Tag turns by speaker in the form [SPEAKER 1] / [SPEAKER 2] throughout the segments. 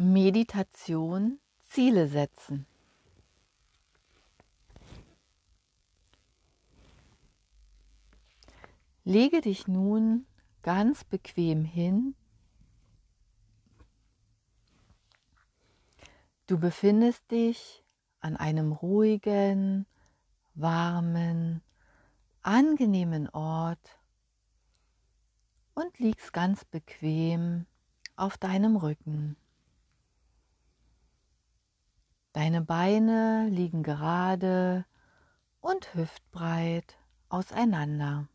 [SPEAKER 1] Meditation Ziele setzen. Lege dich nun ganz bequem hin. Du befindest dich an einem ruhigen, warmen, angenehmen Ort und liegst ganz bequem auf deinem Rücken. Deine Beine liegen gerade und hüftbreit auseinander.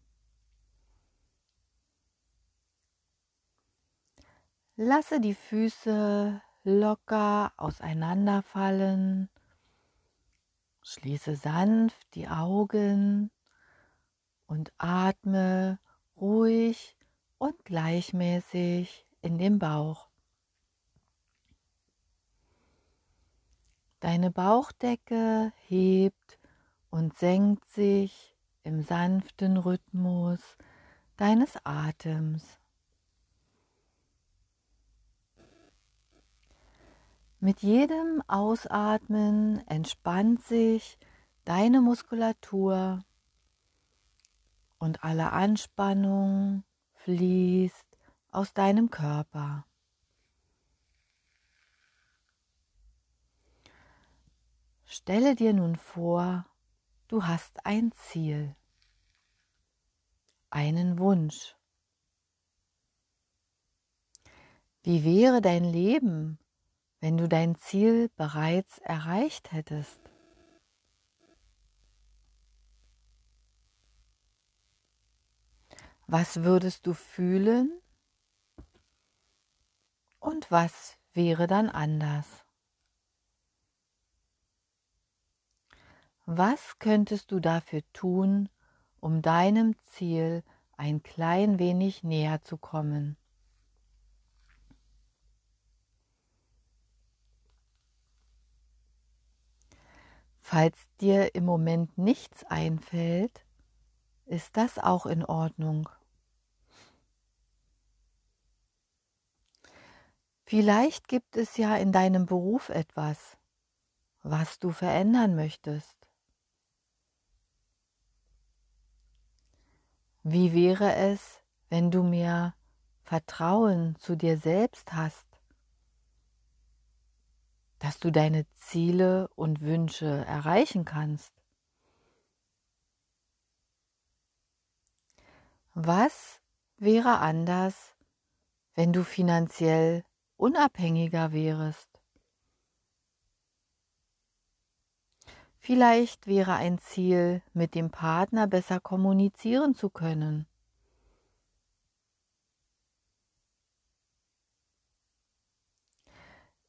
[SPEAKER 1] Lasse die Füße locker auseinanderfallen. Schließe sanft die Augen und atme ruhig und gleichmäßig in den Bauch. Deine Bauchdecke hebt und senkt sich im sanften Rhythmus deines Atems. Mit jedem Ausatmen entspannt sich deine Muskulatur und alle Anspannung fließt aus deinem Körper. Stelle dir nun vor, du hast ein Ziel, einen Wunsch. Wie wäre dein Leben, wenn du dein Ziel bereits erreicht hättest? Was würdest du fühlen und was wäre dann anders? Was könntest du dafür tun, um deinem Ziel ein klein wenig näher zu kommen? Falls dir im Moment nichts einfällt, ist das auch in Ordnung. Vielleicht gibt es ja in deinem Beruf etwas, was du verändern möchtest. Wie wäre es, wenn du mehr Vertrauen zu dir selbst hast, dass du deine Ziele und Wünsche erreichen kannst? Was wäre anders, wenn du finanziell unabhängiger wärest? Vielleicht wäre ein Ziel, mit dem Partner besser kommunizieren zu können.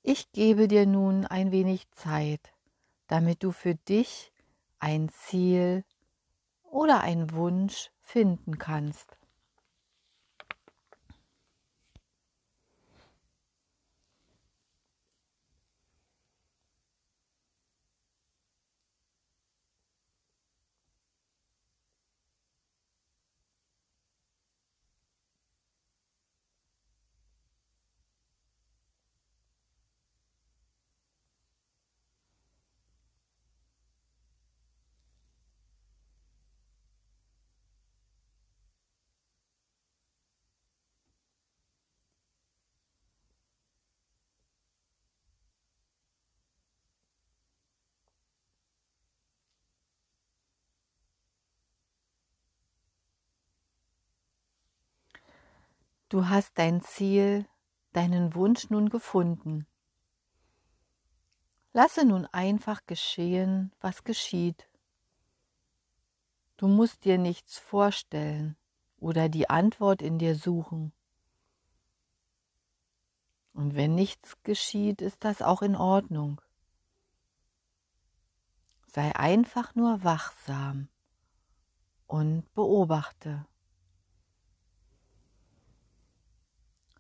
[SPEAKER 1] Ich gebe dir nun ein wenig Zeit, damit du für dich ein Ziel oder einen Wunsch finden kannst. Du hast dein Ziel, deinen Wunsch nun gefunden. Lasse nun einfach geschehen, was geschieht. Du musst dir nichts vorstellen oder die Antwort in dir suchen. Und wenn nichts geschieht, ist das auch in Ordnung. Sei einfach nur wachsam und beobachte.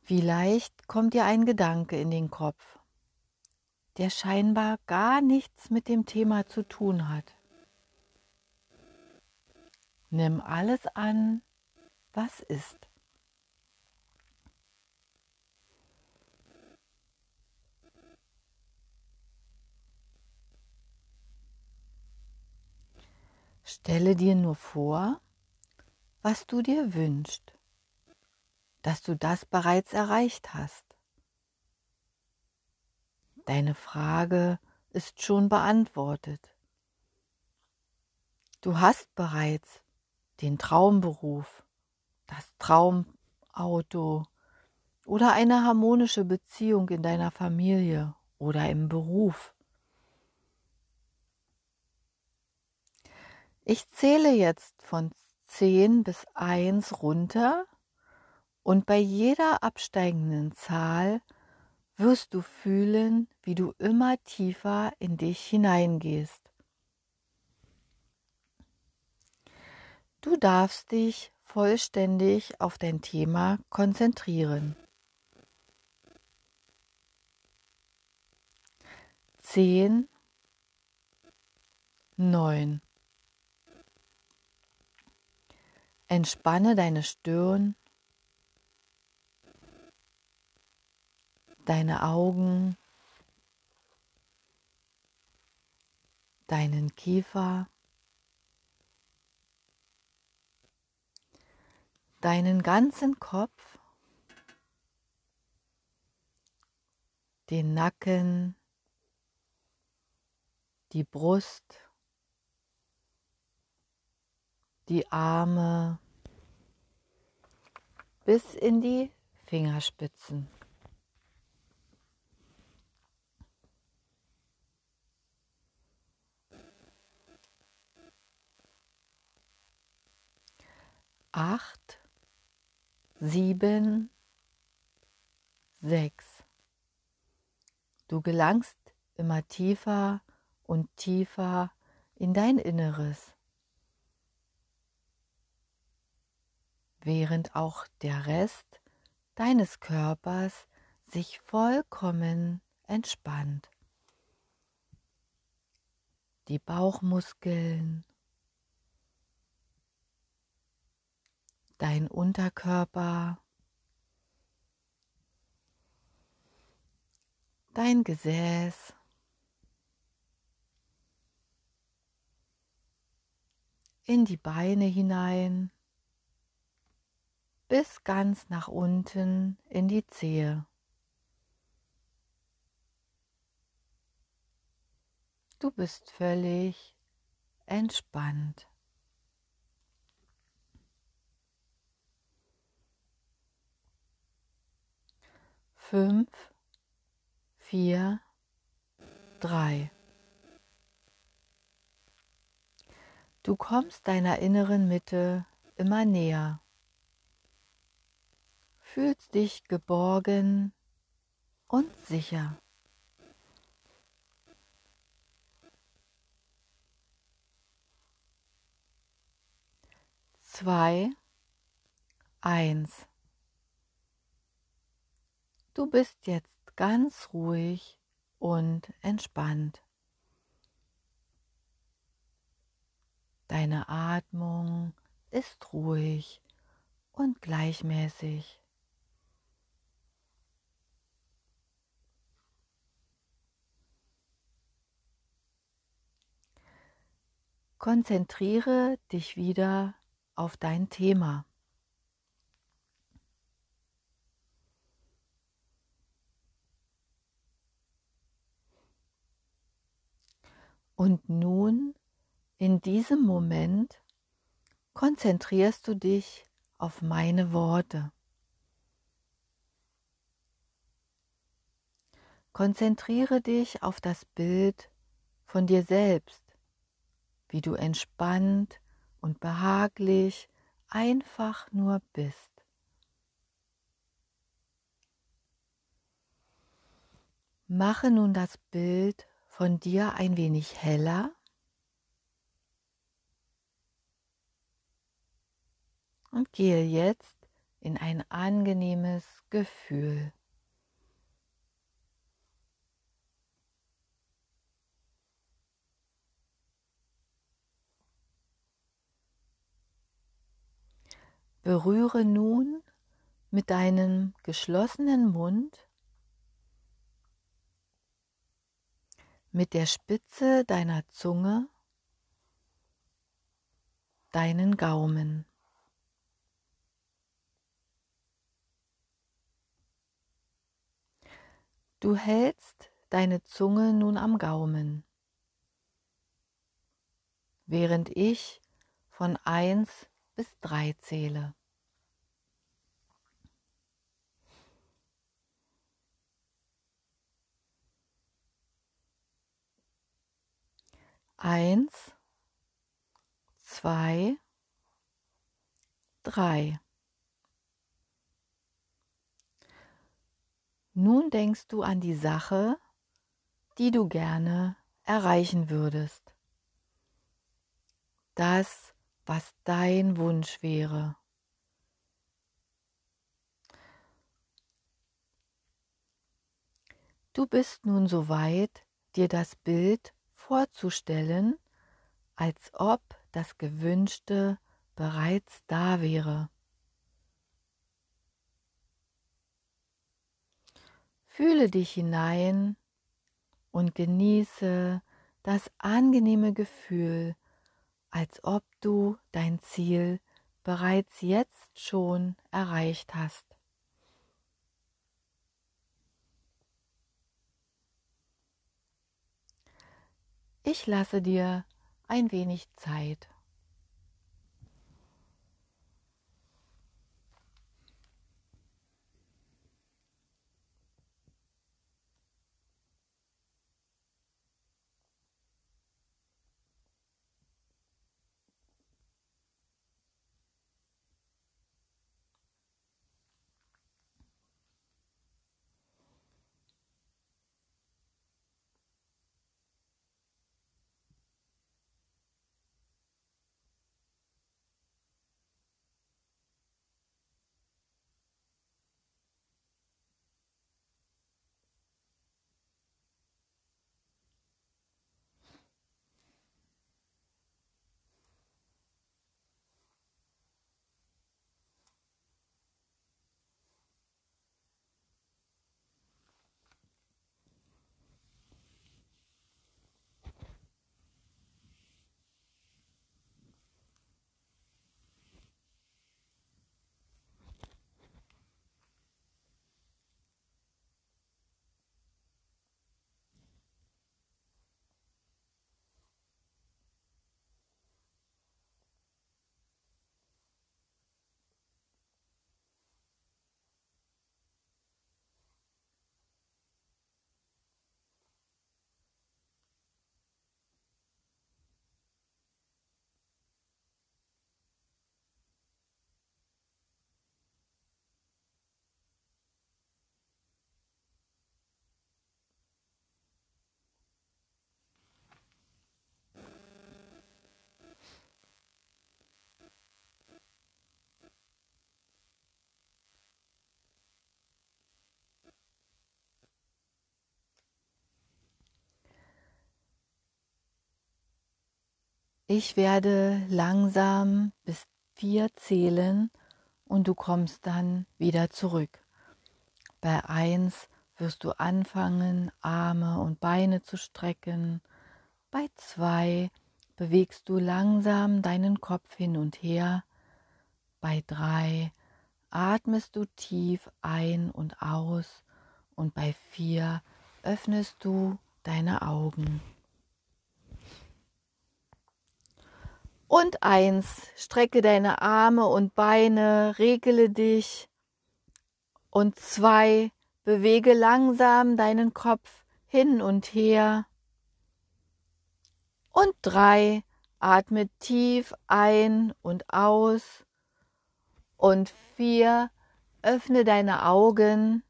[SPEAKER 1] Vielleicht kommt dir ein Gedanke in den Kopf, der scheinbar gar nichts mit dem Thema zu tun hat. Nimm alles an, was ist. Stelle dir nur vor, was du dir wünschst dass du das bereits erreicht hast. Deine Frage ist schon beantwortet. Du hast bereits den Traumberuf, das Traumauto oder eine harmonische Beziehung in deiner Familie oder im Beruf. Ich zähle jetzt von 10 bis 1 runter und bei jeder absteigenden Zahl wirst du fühlen, wie du immer tiefer in dich hineingehst. Du darfst dich vollständig auf dein Thema konzentrieren. Zehn, neun. Entspanne deine Stirn, deine Augen, deinen Kiefer, deinen ganzen Kopf, den Nacken, die Brust, die Arme bis in die Fingerspitzen. Acht, sieben, sechs. Du gelangst immer tiefer und tiefer in dein Inneres. während auch der Rest deines Körpers sich vollkommen entspannt. Die Bauchmuskeln, dein Unterkörper, dein Gesäß, in die Beine hinein, bis ganz nach unten in die Zehe. Du bist völlig entspannt. Fünf, vier, drei. Du kommst deiner inneren Mitte immer näher fühlst dich geborgen und sicher. Zwei, eins. Du bist jetzt ganz ruhig und entspannt. Deine Atmung ist ruhig und gleichmäßig. Konzentriere dich wieder auf dein Thema. Und nun, in diesem Moment, konzentrierst du dich auf meine Worte. Konzentriere dich auf das Bild von dir selbst wie du entspannt und behaglich einfach nur bist. Mache nun das Bild von dir ein wenig heller. Und gehe jetzt in ein angenehmes Gefühl. Berühre nun mit deinem geschlossenen Mund mit der Spitze deiner Zunge deinen Gaumen. Du hältst deine Zunge nun am Gaumen, während ich von 1 bis 3 zähle. Eins, zwei, drei. Nun denkst du an die Sache, die du gerne erreichen würdest. Das, was dein Wunsch wäre. Du bist nun so weit, dir das Bild vorzustellen, als ob das Gewünschte bereits da wäre. Fühle dich hinein und genieße das angenehme Gefühl, als ob du dein Ziel bereits jetzt schon erreicht hast. Ich lasse dir ein wenig Zeit. Ich werde langsam bis vier zählen und du kommst dann wieder zurück. Bei eins wirst du anfangen, Arme und Beine zu strecken. Bei zwei bewegst du langsam deinen Kopf hin und her. Bei drei atmest du tief ein und aus und bei vier öffnest du deine Augen. Und eins, strecke deine Arme und Beine, regele dich. Und zwei, bewege langsam deinen Kopf hin und her. Und drei, atme tief ein und aus. Und vier, öffne deine Augen.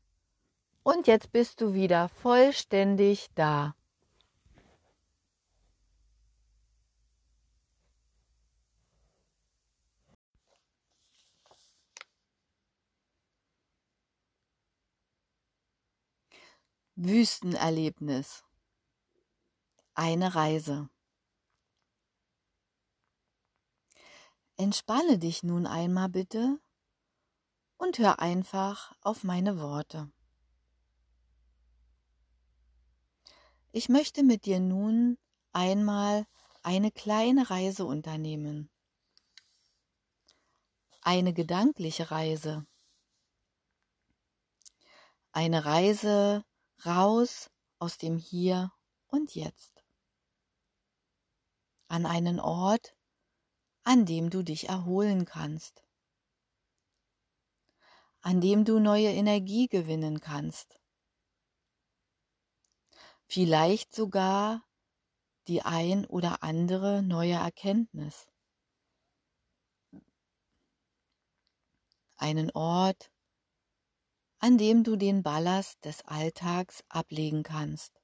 [SPEAKER 1] Und jetzt bist du wieder vollständig da. Wüstenerlebnis. Eine Reise. Entspanne dich nun einmal bitte und hör einfach auf meine Worte. Ich möchte mit dir nun einmal eine kleine Reise unternehmen. eine gedankliche Reise. Eine Reise raus aus dem Hier und Jetzt. An einen Ort, an dem du dich erholen kannst. An dem du neue Energie gewinnen kannst. Vielleicht sogar die ein oder andere neue Erkenntnis. Einen Ort, an dem du den Ballast des Alltags ablegen kannst.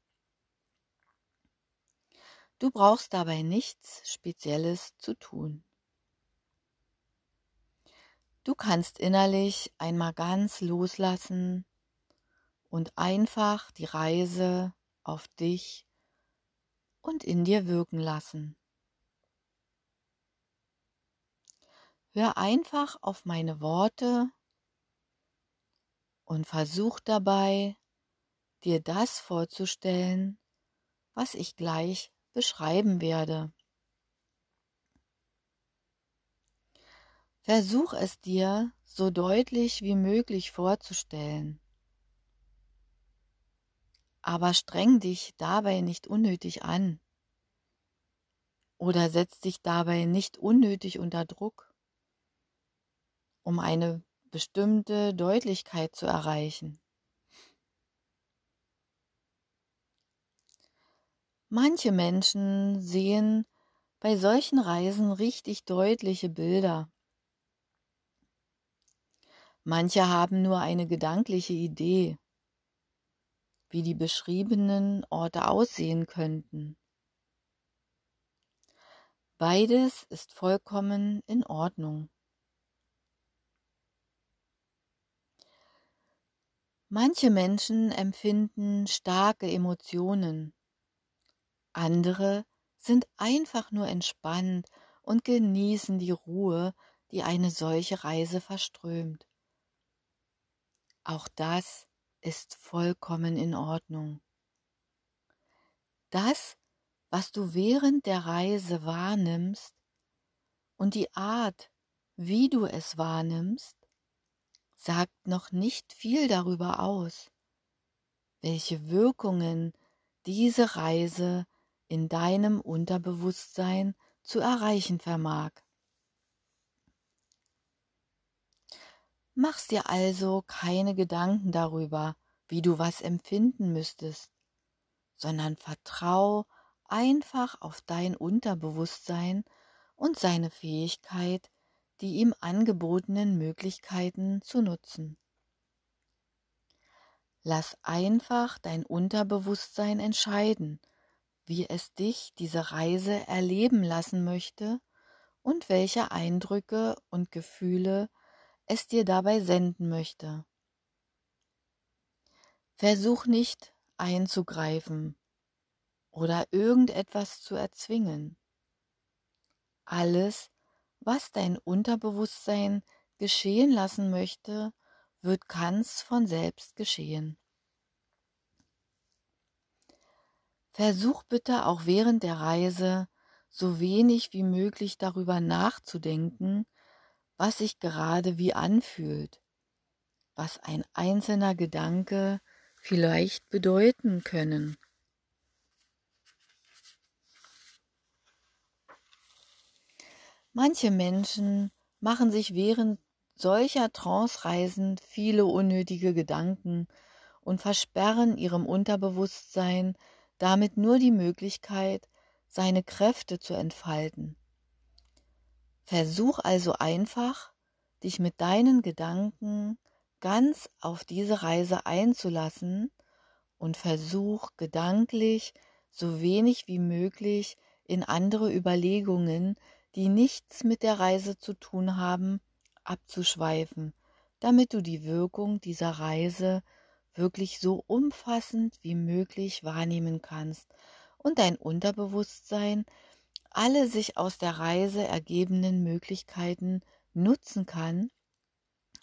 [SPEAKER 1] Du brauchst dabei nichts Spezielles zu tun. Du kannst innerlich einmal ganz loslassen und einfach die Reise auf dich und in dir wirken lassen. Hör einfach auf meine Worte und versuch dabei, dir das vorzustellen, was ich gleich beschreiben werde. Versuch es dir so deutlich wie möglich vorzustellen. Aber streng dich dabei nicht unnötig an oder setz dich dabei nicht unnötig unter Druck, um eine bestimmte Deutlichkeit zu erreichen. Manche Menschen sehen bei solchen Reisen richtig deutliche Bilder. Manche haben nur eine gedankliche Idee, wie die beschriebenen Orte aussehen könnten. Beides ist vollkommen in Ordnung. Manche Menschen empfinden starke Emotionen, andere sind einfach nur entspannt und genießen die Ruhe, die eine solche Reise verströmt. Auch das ist vollkommen in Ordnung. Das, was du während der Reise wahrnimmst und die Art, wie du es wahrnimmst, sagt noch nicht viel darüber aus, welche Wirkungen diese Reise in deinem Unterbewusstsein zu erreichen vermag. Machst dir also keine Gedanken darüber, wie du was empfinden müsstest, sondern vertrau einfach auf dein Unterbewusstsein und seine Fähigkeit, die ihm angebotenen Möglichkeiten zu nutzen. Lass einfach dein Unterbewusstsein entscheiden, wie es dich diese Reise erleben lassen möchte und welche Eindrücke und Gefühle es dir dabei senden möchte. Versuch nicht einzugreifen oder irgendetwas zu erzwingen. Alles, was dein Unterbewusstsein geschehen lassen möchte, wird ganz von selbst geschehen. Versuch bitte auch während der Reise so wenig wie möglich darüber nachzudenken, was sich gerade wie anfühlt, was ein einzelner Gedanke vielleicht bedeuten können. Manche Menschen machen sich während solcher Trance-Reisen viele unnötige Gedanken und versperren ihrem Unterbewusstsein damit nur die Möglichkeit, seine Kräfte zu entfalten. Versuch also einfach, dich mit deinen Gedanken ganz auf diese Reise einzulassen und versuch gedanklich so wenig wie möglich in andere Überlegungen die nichts mit der Reise zu tun haben, abzuschweifen, damit du die Wirkung dieser Reise wirklich so umfassend wie möglich wahrnehmen kannst und dein Unterbewusstsein alle sich aus der Reise ergebenden Möglichkeiten nutzen kann,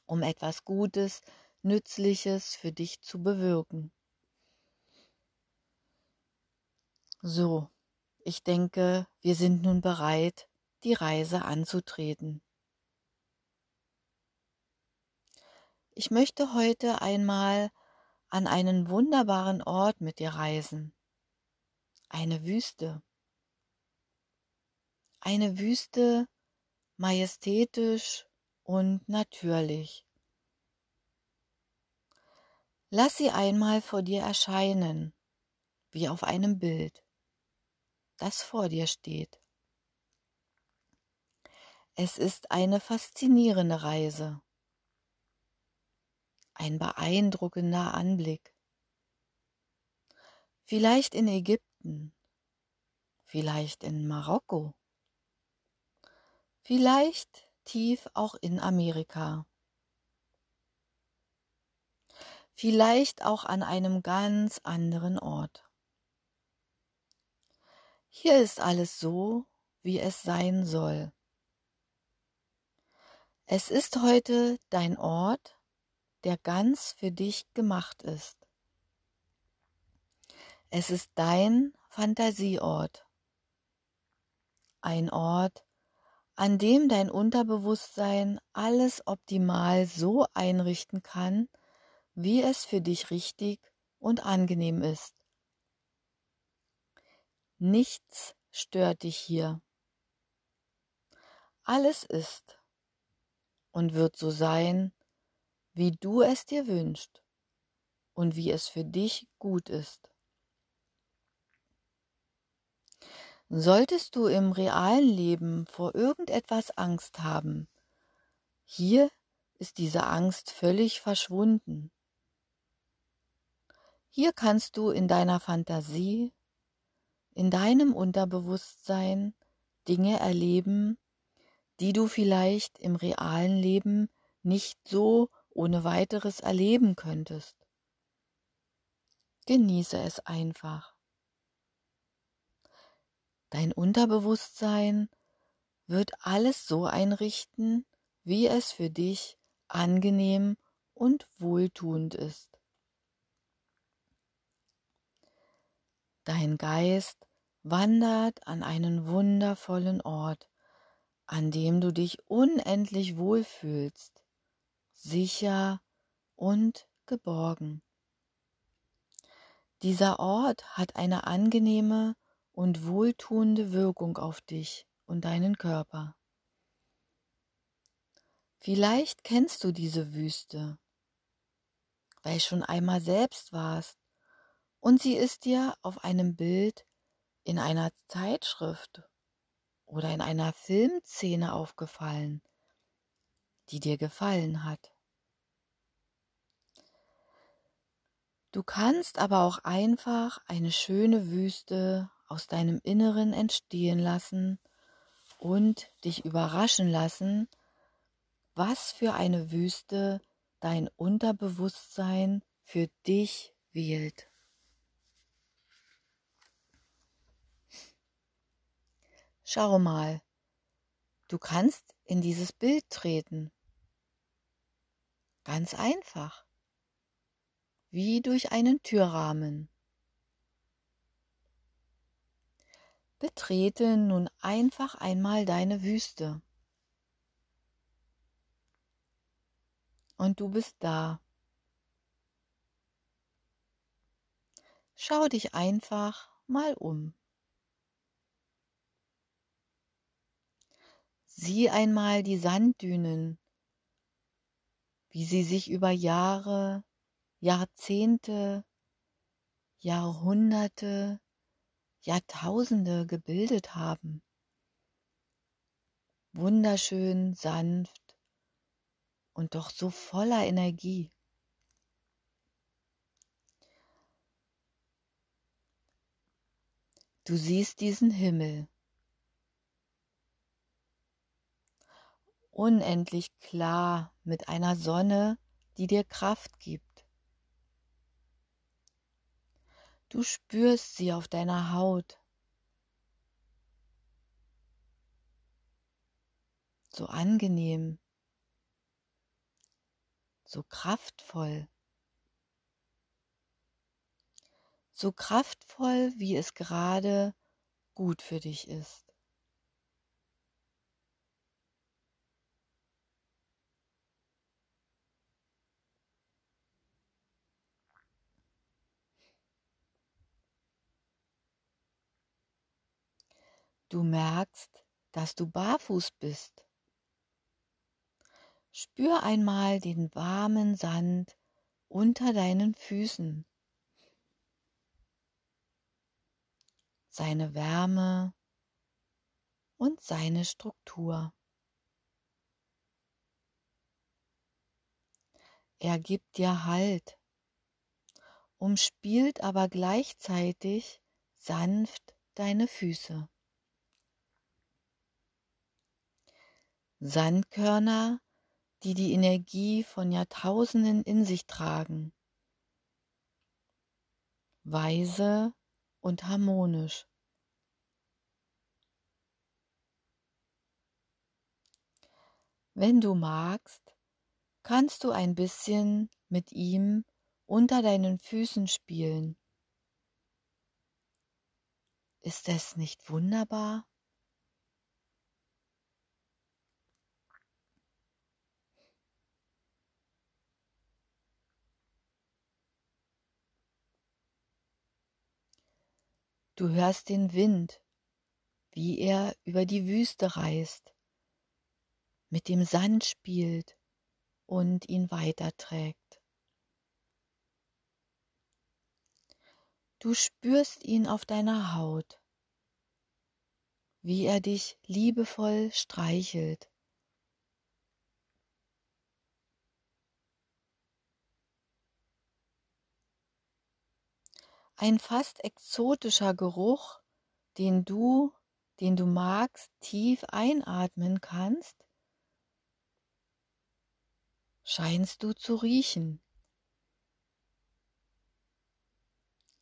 [SPEAKER 1] um etwas Gutes, Nützliches für dich zu bewirken. So, ich denke, wir sind nun bereit, die Reise anzutreten. Ich möchte heute einmal an einen wunderbaren Ort mit dir reisen. Eine Wüste. Eine Wüste majestätisch und natürlich. Lass sie einmal vor dir erscheinen, wie auf einem Bild, das vor dir steht. Es ist eine faszinierende Reise ein beeindruckender Anblick. Vielleicht in Ägypten, vielleicht in Marokko, vielleicht tief auch in Amerika, vielleicht auch an einem ganz anderen Ort. Hier ist alles so, wie es sein soll. Es ist heute dein Ort, der ganz für dich gemacht ist. Es ist dein Fantasieort, ein Ort, an dem dein Unterbewusstsein alles optimal so einrichten kann, wie es für dich richtig und angenehm ist. Nichts stört dich hier. Alles ist und wird so sein, wie du es dir wünschst und wie es für dich gut ist. Solltest du im realen Leben vor irgendetwas Angst haben, hier ist diese Angst völlig verschwunden. Hier kannst du in deiner Fantasie, in deinem Unterbewusstsein Dinge erleben, die du vielleicht im realen Leben nicht so ohne weiteres erleben könntest. Genieße es einfach. Dein Unterbewusstsein wird alles so einrichten, wie es für dich angenehm und wohltuend ist. Dein Geist wandert an einen wundervollen Ort, an dem du dich unendlich wohlfühlst sicher und geborgen. Dieser Ort hat eine angenehme und wohltuende Wirkung auf dich und deinen Körper. Vielleicht kennst du diese Wüste, weil schon einmal selbst warst und sie ist dir auf einem Bild in einer Zeitschrift oder in einer Filmszene aufgefallen die dir gefallen hat. Du kannst aber auch einfach eine schöne Wüste aus deinem Inneren entstehen lassen und dich überraschen lassen, was für eine Wüste dein Unterbewusstsein für dich wählt. Schau mal, du kannst in dieses Bild treten Ganz einfach. Wie durch einen Türrahmen. Betrete nun einfach einmal deine Wüste. Und du bist da. Schau dich einfach mal um. Sieh einmal die Sanddünen, wie sie sich über Jahre, Jahrzehnte, Jahrhunderte, Jahrtausende gebildet haben. Wunderschön, sanft und doch so voller Energie. Du siehst diesen Himmel, unendlich klar mit einer Sonne, die dir Kraft gibt. Du spürst sie auf deiner Haut. So angenehm, so kraftvoll, so kraftvoll, wie es gerade gut für dich ist. Du merkst, dass du barfuß bist. Spür einmal den warmen Sand unter deinen Füßen, seine Wärme und seine Struktur. Er gibt dir Halt, umspielt aber gleichzeitig sanft deine Füße. Sandkörner, die die Energie von Jahrtausenden in sich tragen, weise und harmonisch. Wenn du magst, kannst du ein bisschen mit ihm unter deinen Füßen spielen. Ist es nicht wunderbar? Du hörst den Wind, wie er über die Wüste reist, mit dem Sand spielt und ihn weiterträgt. Du spürst ihn auf deiner Haut, wie er dich liebevoll streichelt. Ein fast exotischer Geruch, den du, den du magst, tief einatmen kannst, scheinst du zu riechen.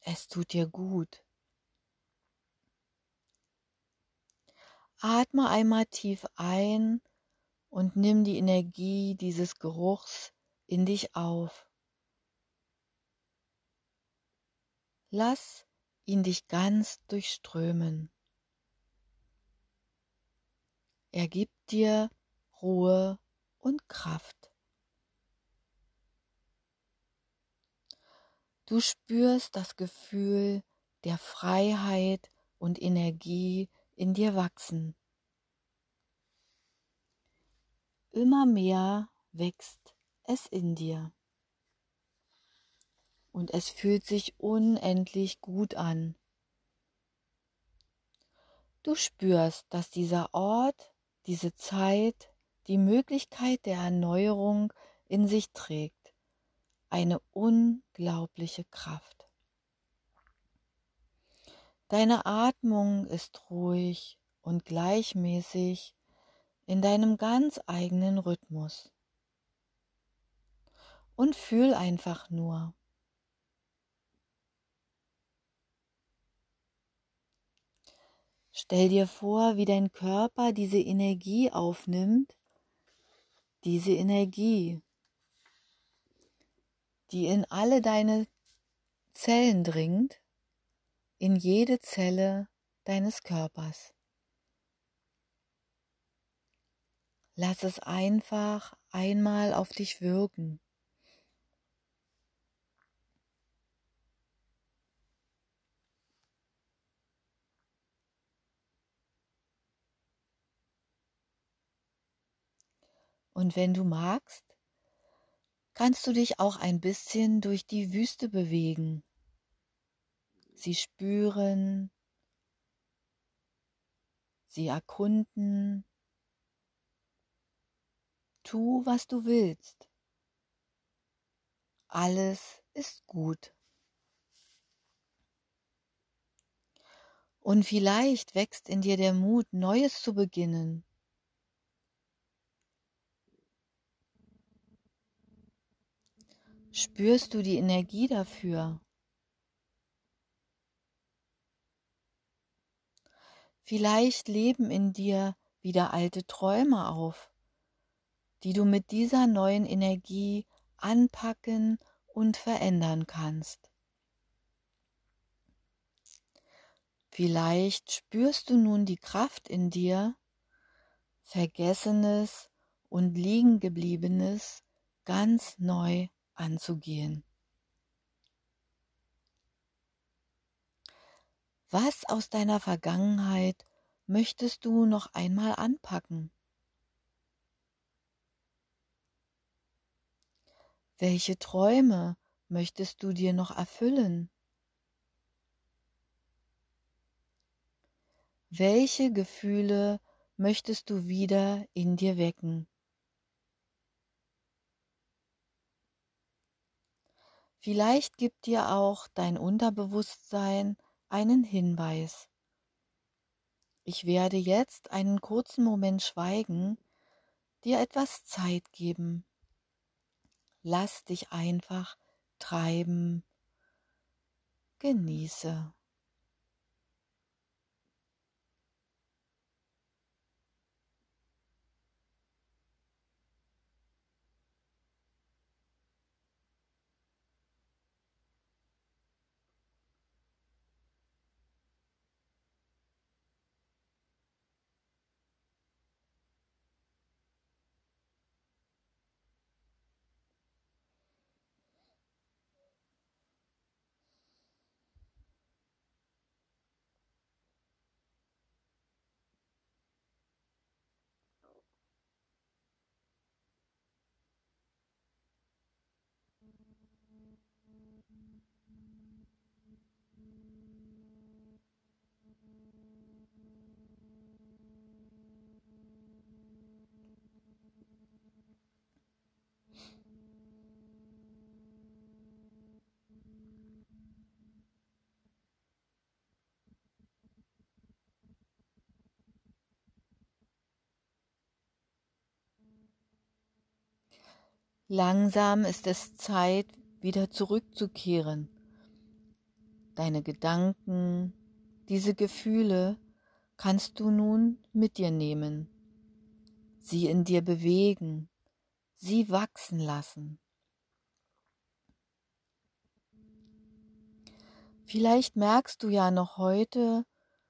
[SPEAKER 1] Es tut dir gut. Atme einmal tief ein und nimm die Energie dieses Geruchs in dich auf. Lass ihn dich ganz durchströmen. Er gibt dir Ruhe und Kraft. Du spürst das Gefühl der Freiheit und Energie in dir wachsen. Immer mehr wächst es in dir. Und es fühlt sich unendlich gut an. Du spürst, dass dieser Ort, diese Zeit die Möglichkeit der Erneuerung in sich trägt eine unglaubliche Kraft. Deine Atmung ist ruhig und gleichmäßig in deinem ganz eigenen Rhythmus. Und fühl einfach nur. Stell dir vor, wie dein Körper diese Energie aufnimmt, diese Energie, die in alle deine Zellen dringt, in jede Zelle deines Körpers. Lass es einfach einmal auf dich wirken. Und wenn du magst, kannst du dich auch ein bisschen durch die Wüste bewegen. Sie spüren, sie erkunden. Tu, was du willst. Alles ist gut. Und vielleicht wächst in dir der Mut, Neues zu beginnen, Spürst du die Energie dafür? Vielleicht leben in dir wieder alte Träume auf, die du mit dieser neuen Energie anpacken und verändern kannst. Vielleicht spürst du nun die Kraft in dir, Vergessenes und Liegengebliebenes ganz neu anzugehen. Was aus deiner Vergangenheit möchtest du noch einmal anpacken? Welche Träume möchtest du dir noch erfüllen? Welche Gefühle möchtest du wieder in dir wecken? Vielleicht gibt dir auch dein Unterbewusstsein einen Hinweis. Ich werde jetzt einen kurzen Moment schweigen, dir etwas Zeit geben. Lass dich einfach treiben. Genieße. Langsam ist es Zeit, wieder zurückzukehren. Deine Gedanken, diese Gefühle kannst du nun mit dir nehmen, sie in dir bewegen, sie wachsen lassen. Vielleicht merkst du ja noch heute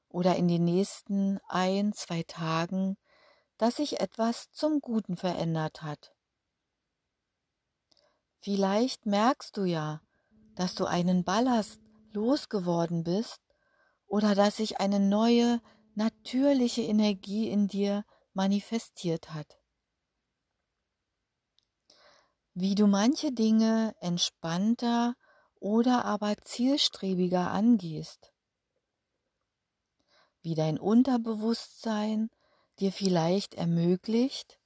[SPEAKER 1] oder in den nächsten ein, zwei Tagen, dass sich etwas zum Guten verändert hat. Vielleicht merkst du ja, dass du einen Ballast losgeworden bist oder dass sich eine neue, natürliche Energie in dir manifestiert hat. Wie du manche Dinge entspannter oder aber zielstrebiger angehst. Wie dein Unterbewusstsein dir vielleicht ermöglicht,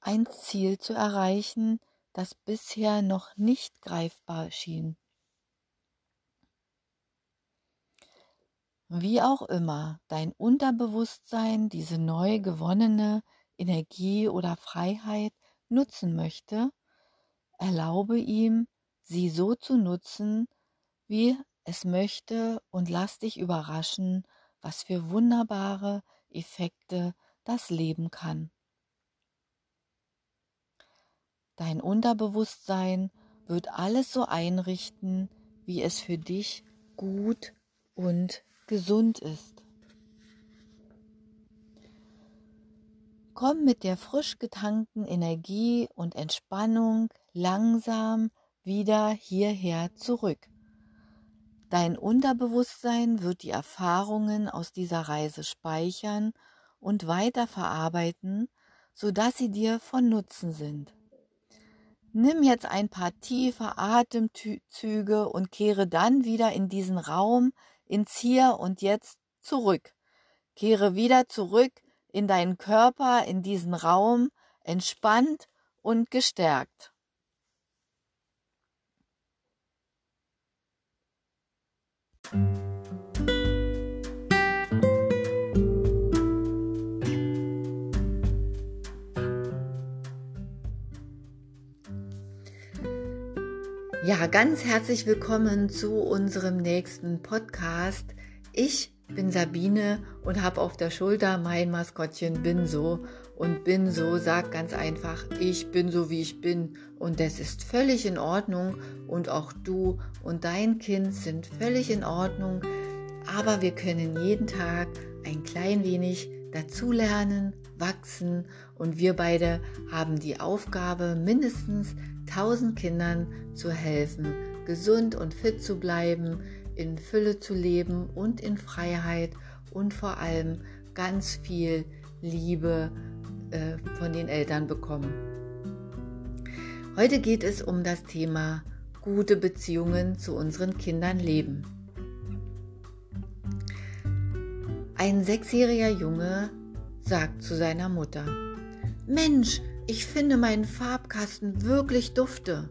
[SPEAKER 1] ein Ziel zu erreichen, das bisher noch nicht greifbar schien. Wie auch immer dein Unterbewusstsein diese neu gewonnene Energie oder Freiheit nutzen möchte, erlaube ihm, sie so zu nutzen, wie es möchte und lass dich überraschen, was für wunderbare Effekte das Leben kann. Dein Unterbewusstsein wird alles so einrichten, wie es für dich gut und gesund ist. Komm mit der frisch getankten Energie und Entspannung langsam wieder hierher zurück. Dein Unterbewusstsein wird die Erfahrungen aus dieser Reise speichern und weiterverarbeiten, sodass sie dir von Nutzen sind. Nimm jetzt ein paar tiefe Atemzüge und kehre dann wieder in diesen Raum, ins Hier und Jetzt zurück. Kehre wieder zurück in deinen Körper, in diesen Raum, entspannt und gestärkt. Ja, ganz herzlich willkommen zu unserem nächsten Podcast. Ich bin Sabine und habe auf der Schulter mein Maskottchen Binso. Und Binso sagt ganz einfach, ich bin so wie ich bin. Und das ist völlig in Ordnung. Und auch du und dein Kind sind völlig in Ordnung. Aber wir können jeden Tag ein klein wenig dazulernen, wachsen. Und wir beide haben die Aufgabe, mindestens 1000 Kindern zu helfen, gesund und fit zu bleiben, in Fülle zu leben und in Freiheit und vor allem ganz viel Liebe äh, von den Eltern bekommen. Heute geht es um das Thema gute Beziehungen zu unseren Kindern leben. Ein sechsjähriger Junge sagt zu seiner Mutter, Mensch, ich finde meinen Farbkasten wirklich dufte.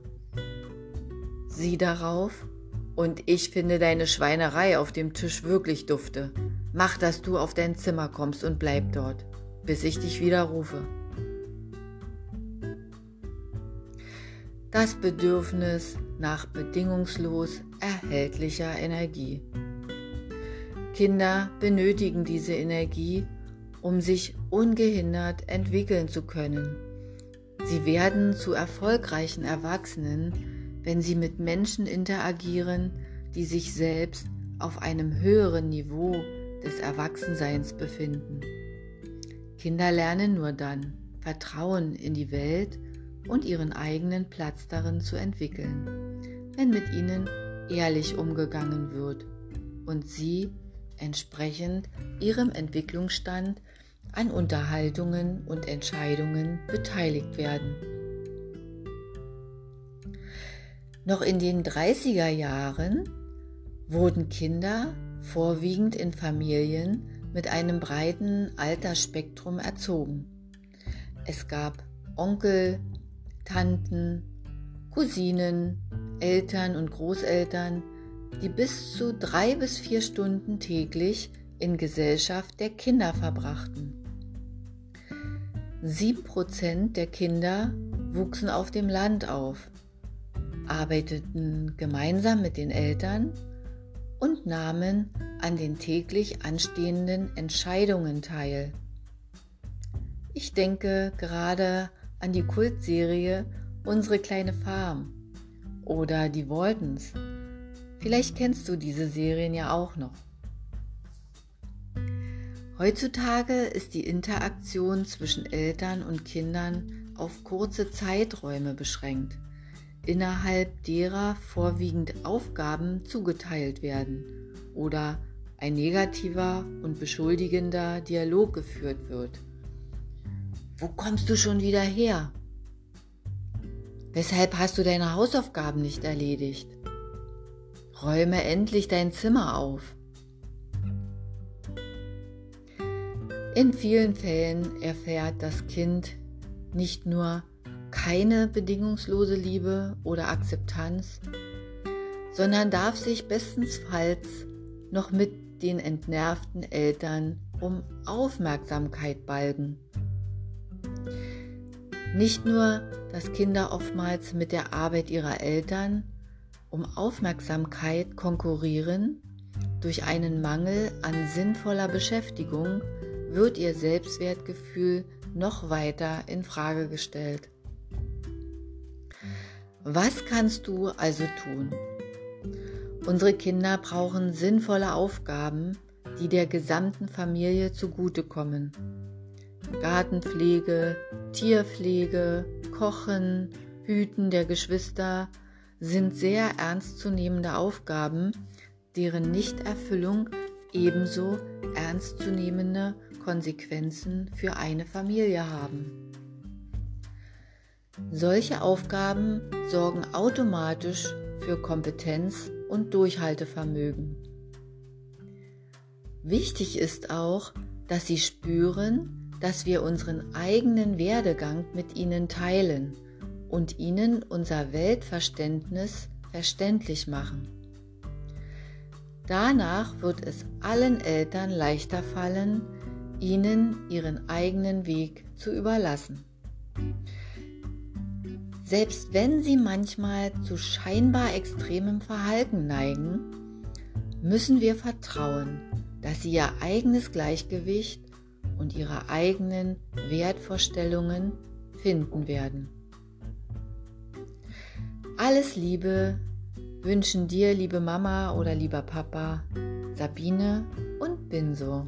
[SPEAKER 1] Sie darauf, und ich finde deine Schweinerei auf dem Tisch wirklich dufte. Mach, dass du auf dein Zimmer kommst und bleib dort, bis ich dich wieder rufe. Das Bedürfnis nach bedingungslos erhältlicher Energie. Kinder benötigen diese Energie, um sich ungehindert entwickeln zu können. Sie werden zu erfolgreichen Erwachsenen, wenn sie mit Menschen interagieren, die sich selbst auf einem höheren Niveau des Erwachsenseins befinden. Kinder lernen nur dann, Vertrauen in die Welt und ihren eigenen Platz darin zu entwickeln, wenn mit ihnen ehrlich umgegangen wird und sie entsprechend ihrem Entwicklungsstand an Unterhaltungen und Entscheidungen beteiligt werden. Noch in den 30er Jahren wurden Kinder vorwiegend in Familien mit einem breiten Altersspektrum erzogen. Es gab Onkel, Tanten, Cousinen, Eltern und Großeltern, die bis zu drei bis vier Stunden täglich in Gesellschaft der Kinder verbrachten. Sieben Prozent der Kinder wuchsen auf dem Land auf, arbeiteten gemeinsam mit den Eltern und nahmen an den täglich anstehenden Entscheidungen teil. Ich denke gerade an die Kultserie Unsere kleine Farm oder die Waltons Vielleicht kennst du diese Serien ja auch noch. Heutzutage ist die Interaktion zwischen Eltern und Kindern auf kurze Zeiträume beschränkt, innerhalb derer vorwiegend Aufgaben zugeteilt werden oder ein negativer und beschuldigender Dialog geführt wird. Wo kommst du schon wieder her? Weshalb hast du deine Hausaufgaben nicht erledigt? Räume endlich dein Zimmer auf. In vielen Fällen erfährt das Kind nicht nur keine bedingungslose Liebe oder Akzeptanz, sondern darf sich bestensfalls noch mit den entnervten Eltern um Aufmerksamkeit balgen. Nicht nur, dass Kinder oftmals mit der Arbeit ihrer Eltern um Aufmerksamkeit konkurrieren, durch einen Mangel an sinnvoller Beschäftigung wird ihr Selbstwertgefühl noch weiter in Frage gestellt. Was kannst du also tun? Unsere Kinder brauchen sinnvolle Aufgaben, die der gesamten Familie zugutekommen. Gartenpflege, Tierpflege, Kochen, Hüten der Geschwister, sind sehr ernstzunehmende Aufgaben, deren Nichterfüllung ebenso ernstzunehmende Konsequenzen für eine Familie haben. Solche Aufgaben sorgen automatisch für Kompetenz und Durchhaltevermögen. Wichtig ist auch, dass sie spüren, dass wir unseren eigenen Werdegang mit ihnen teilen und ihnen unser Weltverständnis verständlich machen. Danach wird es allen Eltern leichter fallen, ihnen ihren eigenen Weg zu überlassen. Selbst wenn sie manchmal zu scheinbar extremem Verhalten neigen, müssen wir vertrauen, dass sie ihr eigenes Gleichgewicht und ihre eigenen Wertvorstellungen finden werden. Alles Liebe wünschen dir, liebe Mama oder lieber Papa, Sabine und Binso.